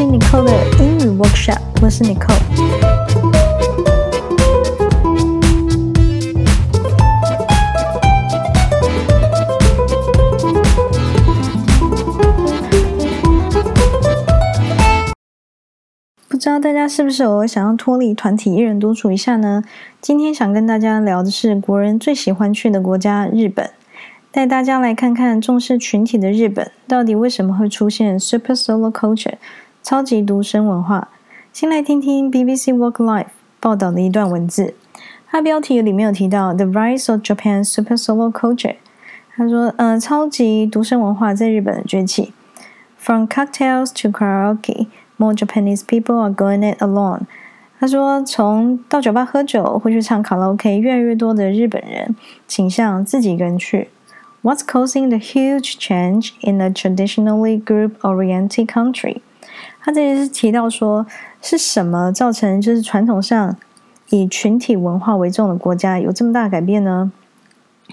听 Nicole 的英语 Workshop，我是 Nico。不知道大家是不是偶尔想要脱离团体，一人独处一下呢？今天想跟大家聊的是国人最喜欢去的国家——日本。带大家来看看重视群体的日本，到底为什么会出现 Super Solo Culture 超级独身文化？先来听听 BBC Work Life 报道的一段文字。它标题里面有提到 The Rise of Japan's Super Solo Culture。他说，呃，超级独身文化在日本的崛起。From cocktails to karaoke, more Japanese people are going it alone。他说，从到酒吧喝酒或去唱卡拉 OK，越来越多的日本人倾向自己一个人去。What's causing the huge change in a traditionally group-oriented country？他这里是提到说，是什么造成就是传统上以群体文化为重的国家有这么大的改变呢？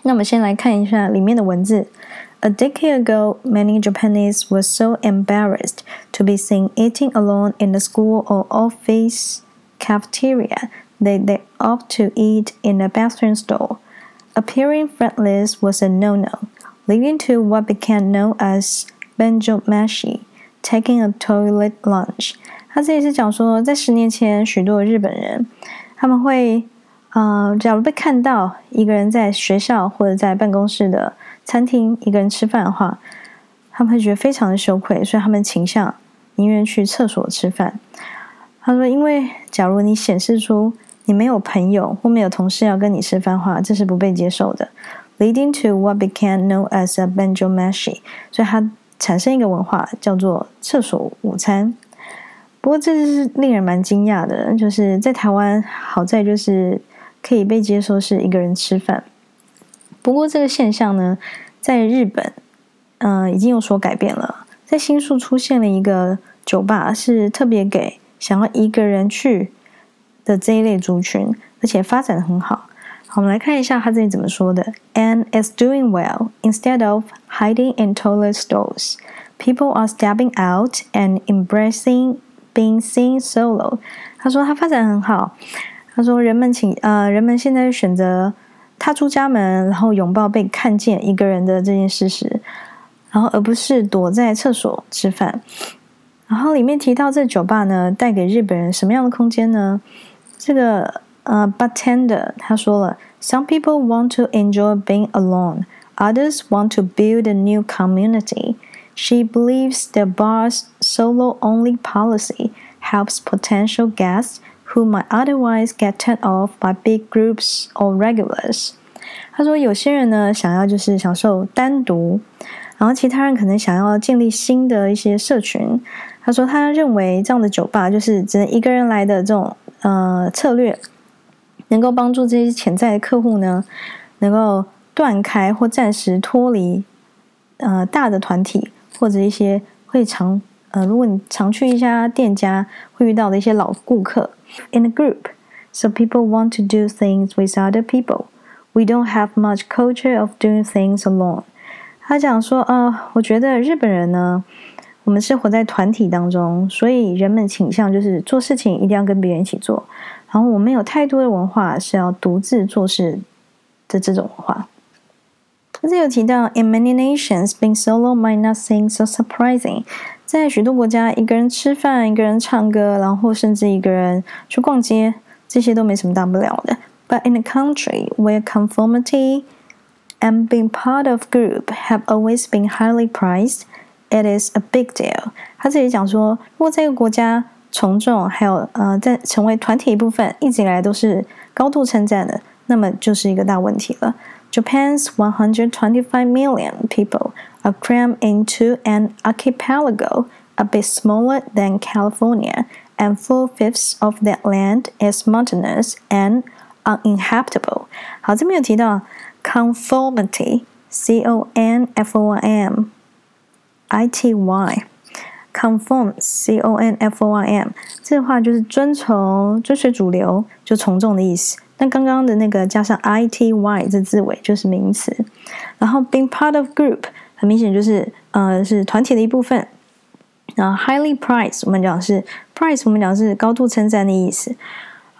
那我们先来看一下里面的文字。A decade ago, many Japanese were so embarrassed to be seen eating alone in the school or office cafeteria that they opt to eat in a bathroom stall. Appearing friendless was a no-no, leading to what became known as benjomashi, taking a toilet lunch. 他这里是讲说，在十年前，许多日本人他们会，呃，假如被看到一个人在学校或者在办公室的餐厅一个人吃饭的话，他们会觉得非常的羞愧，所以他们倾向宁愿去厕所吃饭。他说，因为假如你显示出你没有朋友或没有同事要跟你吃饭的话，这是不被接受的，leading to what became known as a benjomashi。所以他产生一个文化叫做厕所午餐。不过这是令人蛮惊讶的，就是在台湾好在就是可以被接受是一个人吃饭。不过这个现象呢，在日本，嗯、已经有所改变了。在新宿出现了一个酒吧，是特别给想要一个人去。的这一类族群，而且发展很好。我们来看一下他这里怎么说的。And it's doing well. Instead of hiding in toilet stalls, people are stepping out and embracing being seen solo。他说他发展很好。他说人们请呃人们现在选择踏出家门，然后拥抱被看见一个人的这件事实，然后而不是躲在厕所吃饭。然后里面提到这酒吧呢，带给日本人什么样的空间呢？这个 呃，bartender 他说了，Some people want to enjoy being alone, others want to build a new community. She believes the bar's solo-only policy helps potential guests who might otherwise get turned off by big groups or regulars. 他说，有些人呢想要就是享受单独，然后其他人可能想要建立新的一些社群。他说，他认为这样的酒吧就是只能一个人来的这种。呃，策略 能够帮助这些潜在的客户呢，能够断开或暂时脱离呃大的团体，或者一些会常呃，如果你常去一家店家会遇到的一些老顾客。In a group, so people want to do things with other people. We don't have much culture of doing things alone. 他讲说，呃，我觉得日本人呢。我们是活在团体当中，所以人们倾向就是做事情一定要跟别人一起做。然后我们有太多的文化是要独自做事的这种文化。他这有提到，In many nations, being solo might not seem so surprising。在许多国家，一个人吃饭，一个人唱歌，然后甚至一个人去逛街，这些都没什么大不了的。But in a country where conformity and being part of group have always been highly prized。It is a big deal。他这里讲说，如果这个国家从众，还有呃，在成为团体一部分，一直以来都是高度称赞的，那么就是一个大问题了。Japan's 125 million people are crammed into an archipelago a bit smaller than California, and four-fifths of that land is mountainous and uninhabitable。好，这边有提到 conformity，C-O-N-F-O-R-M。I T Y Conform C O N F O R M 这话就是遵从、追随主流，就从众的意思。那刚刚的那个加上 I T Y 这字尾就是名词。然后 being part of group 很明显就是呃是团体的一部分。然后 highly prized 我们讲是 prize，我们讲是高度称赞的意思。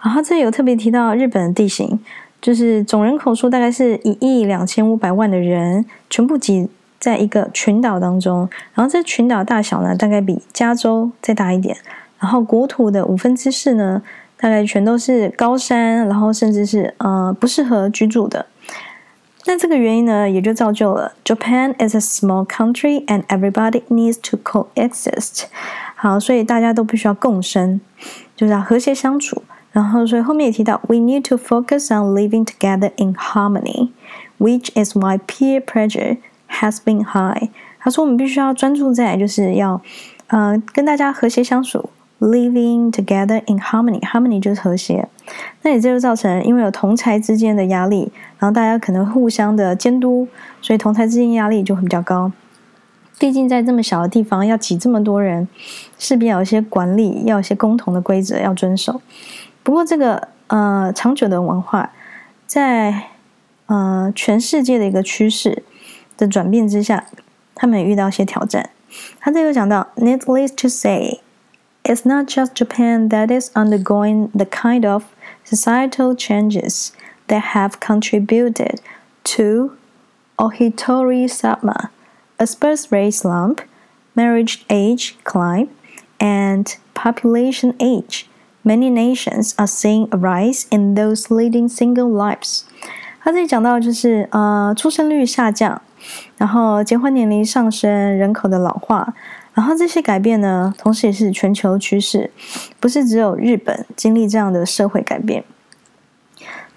然后这里有特别提到日本的地形，就是总人口数大概是一亿两千五百万的人，全部挤在一个群岛当中。然后这群岛大小呢，大概比加州再大一点。然后国土的五分之四呢，大概全都是高山，然后甚至是呃不适合居住的。那这个原因呢，也就造就了 Japan is a small country and everybody needs to coexist。好，所以大家都必须要共生，就是要和谐相处。然后，所以后面也提到，we need to focus on living together in harmony，which is why peer pressure has been high。他说，我们必须要专注在，就是要，呃，跟大家和谐相处，living together in harmony，harmony 就是和谐。那也就造成，因为有同才之间的压力，然后大家可能互相的监督，所以同才之间压力就会比较高。毕竟在这么小的地方要挤这么多人，势必要有一些管理，要有一些共同的规则要遵守。不过，这个呃长久的文化，在呃全世界的一个趋势的转变之下，他们也遇到一些挑战。他这里有讲到，Needless to say, it's not just Japan that is undergoing the kind of societal changes that have contributed to ohito sama, a birth rate slump, marriage age climb, and population age. Many nations are seeing a rise in those leading single lives。他这里讲到就是呃出生率下降， 然后结婚年龄上升，人口的老化，然后这些改变呢，同时也是全球趋势，不是只有日本经历这样的社会改变。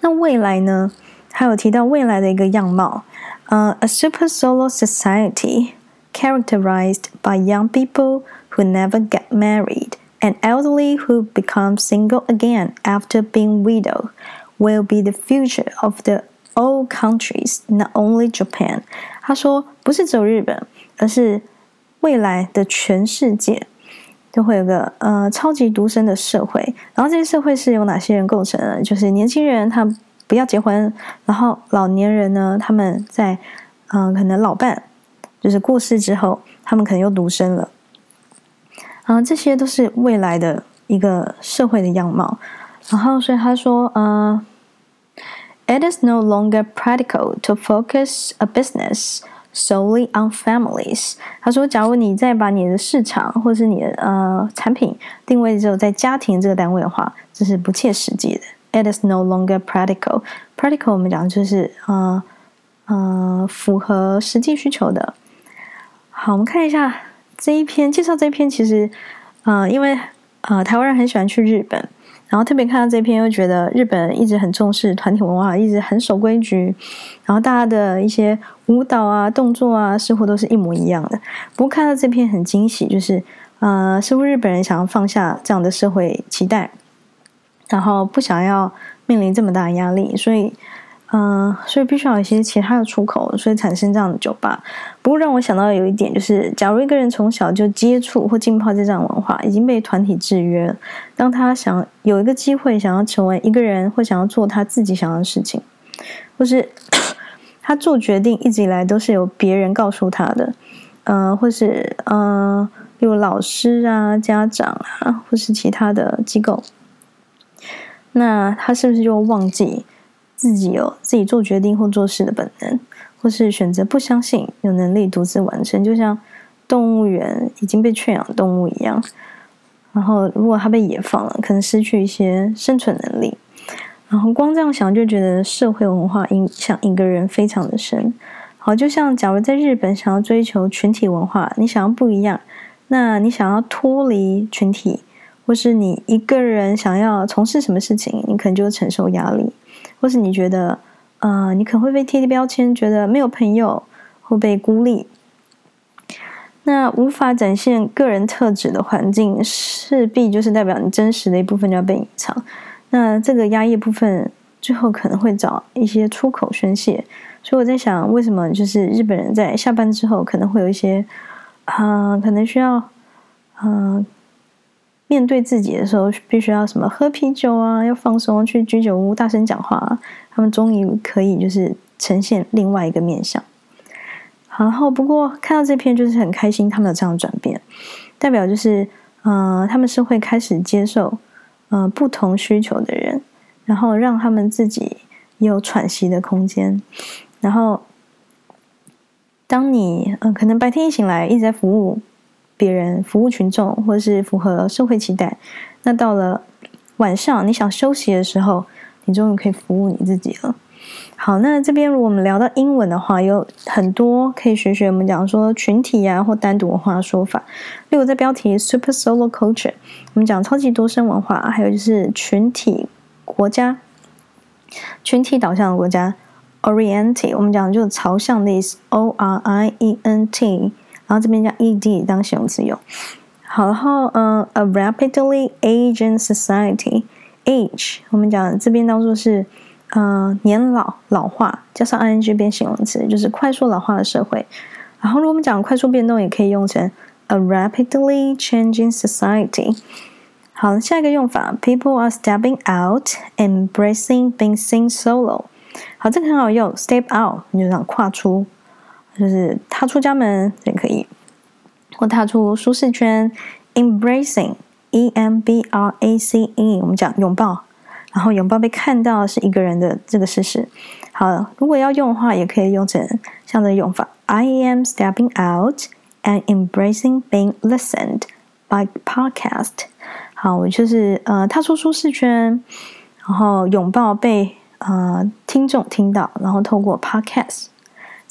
那未来呢，还有提到未来的一个样貌，呃，a super solo society characterized by young people who never get married。An elderly who becomes single again after being widowed will be the future of the old countries, not only Japan. 他说，不是只有日本，而是未来的全世界都会有个呃超级独身的社会。然后这些社会是由哪些人构成的？就是年轻人他不要结婚，然后老年人呢，他们在嗯、可能老伴就是过世之后，他们可能又独身了。啊，这些都是未来的一个社会的样貌。然后，所以他说，呃，It is no longer practical to focus a business solely on families。他说，假如你再把你的市场或是你的呃产品定位只有在家庭这个单位的话，这是不切实际的。It is no longer practical。Practical 我们讲就是呃呃符合实际需求的。好，我们看一下。这一篇介绍这一篇，其实，呃，因为呃，台湾人很喜欢去日本，然后特别看到这篇，又觉得日本一直很重视团体文化，一直很守规矩，然后大家的一些舞蹈啊、动作啊，似乎都是一模一样的。不过看到这篇很惊喜，就是呃，似乎日本人想要放下这样的社会期待，然后不想要面临这么大的压力，所以。嗯、所以必须要有一些其他的出口，所以产生这样的酒吧。不过让我想到有一点，就是假如一个人从小就接触或浸泡在这样文化，已经被团体制约了，当他想有一个机会想要成为一个人，或想要做他自己想要的事情，或是 他做决定一直以来都是由别人告诉他的，嗯、呃，或是嗯、呃，有老师啊、家长啊，或是其他的机构，那他是不是就忘记？自己有自己做决定或做事的本能，或是选择不相信有能力独自完成，就像动物园已经被圈养动物一样。然后，如果它被野放了，可能失去一些生存能力。然后，光这样想就觉得社会文化影响一个人非常的深。好，就像假如在日本想要追求群体文化，你想要不一样，那你想要脱离群体，或是你一个人想要从事什么事情，你可能就会承受压力。或是你觉得，呃，你可能会被贴贴标签，觉得没有朋友，会被孤立。那无法展现个人特质的环境，势必就是代表你真实的一部分就要被隐藏。那这个压抑部分，最后可能会找一些出口宣泄。所以我在想，为什么就是日本人在下班之后，可能会有一些，啊、可能需要，嗯、面对自己的时候，必须要什么喝啤酒啊，要放松，去居酒屋大声讲话。他们终于可以就是呈现另外一个面相。然后不过看到这篇就是很开心，他们有这样转变。代表就是呃，他们是会开始接受呃不同需求的人，然后让他们自己有喘息的空间。然后，当你呃可能白天一醒来一直在服务别人、服务群众，或是符合社会期待，那到了晚上你想休息的时候，你终于可以服务你自己了。好，那这边如果我们聊到英文的话，有很多可以学学。我们讲说群体啊，或单独文化的说法。例如在标题 “Super Solo Culture”，我们讲超级多生文化，还有就是群体国家、群体导向的国家。o r i e n t e 我们讲就是朝向的意思，O R I E N T，然后这边加 E D 当形容词用。好，然后嗯，A rapidly aging society，age，我们讲这边当做是。嗯、呃，年老老化加上 ing 变形容词，就是快速老化的社会。然后，如果我们讲快速变动，也可以用成 a rapidly changing society。好，下一个用法，people are stepping out, embracing being seen solo。好，这个很好用，step out，你就想跨出，就是踏出家门也可以，或踏出舒适圈。embracing，e m b r a c e，我们讲拥抱。然后拥抱被看到是一个人的这个事实。好，如果要用的话，也可以用成像这个用法：I am stepping out and embracing being listened by podcast。好，我就是呃踏出舒适圈，然后拥抱被呃听众听到，然后透过 podcast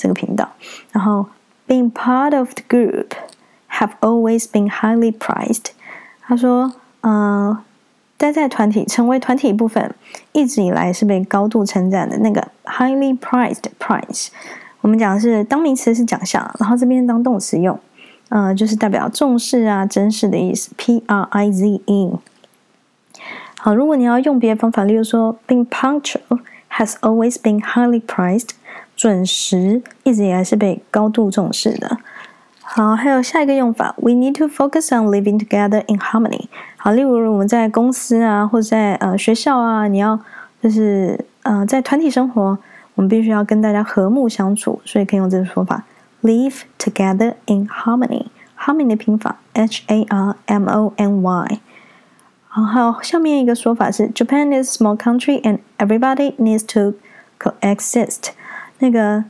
这个频道，然后 being part of the group have always been highly prized。他说，呃。待在团体，成为团体部分，一直以来是被高度称赞的。那个 highly prized prize，我们讲的是当名词是奖项，然后这边当动词用，呃，就是代表重视啊、珍视的意思。P R I Z E。好，如果你要用别的方法，例如说，being punctual has always been highly prized，准时一直以来是被高度重视的。好，还有下一个用法，We need to focus on living together in harmony。好，例如我们在公司啊，或者在呃学校啊，你要就是呃在团体生活，我们必须要跟大家和睦相处，所以可以用这个说法，live together in harmony。harmony 的拼法 H A R M O N Y。好，还有下面一个说法是，Japan is a small country and everybody needs to coexist。那个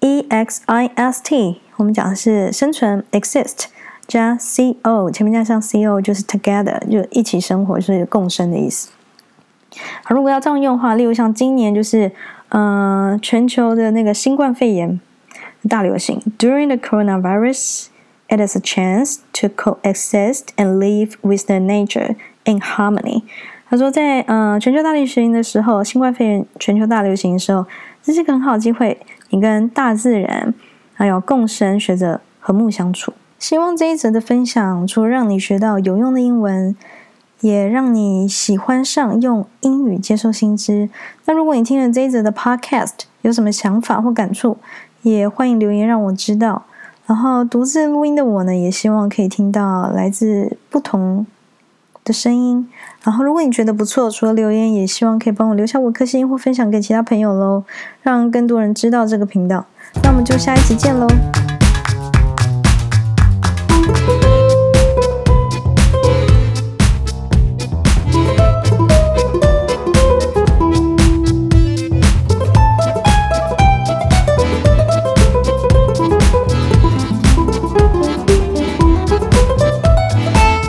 E X I S T。我们讲的是生存，exist 加 c o，前面加上 c o 就是 together，就一起生活，就是共生的意思。如果要这样用的话，例如像今年就是，呃，全球的那个新冠肺炎大流行，During the coronavirus, it is a chance to coexist and live with the nature in harmony。他说在，在呃全球大流行的时候，新冠肺炎全球大流行的时候，这是个很好的机会，你跟大自然。还有共生，学着和睦相处。希望这一则的分享，除了让你学到有用的英文，也让你喜欢上用英语接受新知。那如果你听了这一则的 Podcast，有什么想法或感触，也欢迎留言让我知道。然后独自录音的我呢，也希望可以听到来自不同的声音。然后如果你觉得不错，除了留言，也希望可以帮我留下五颗星或分享给其他朋友喽，让更多人知道这个频道。那我们就下一集见喽。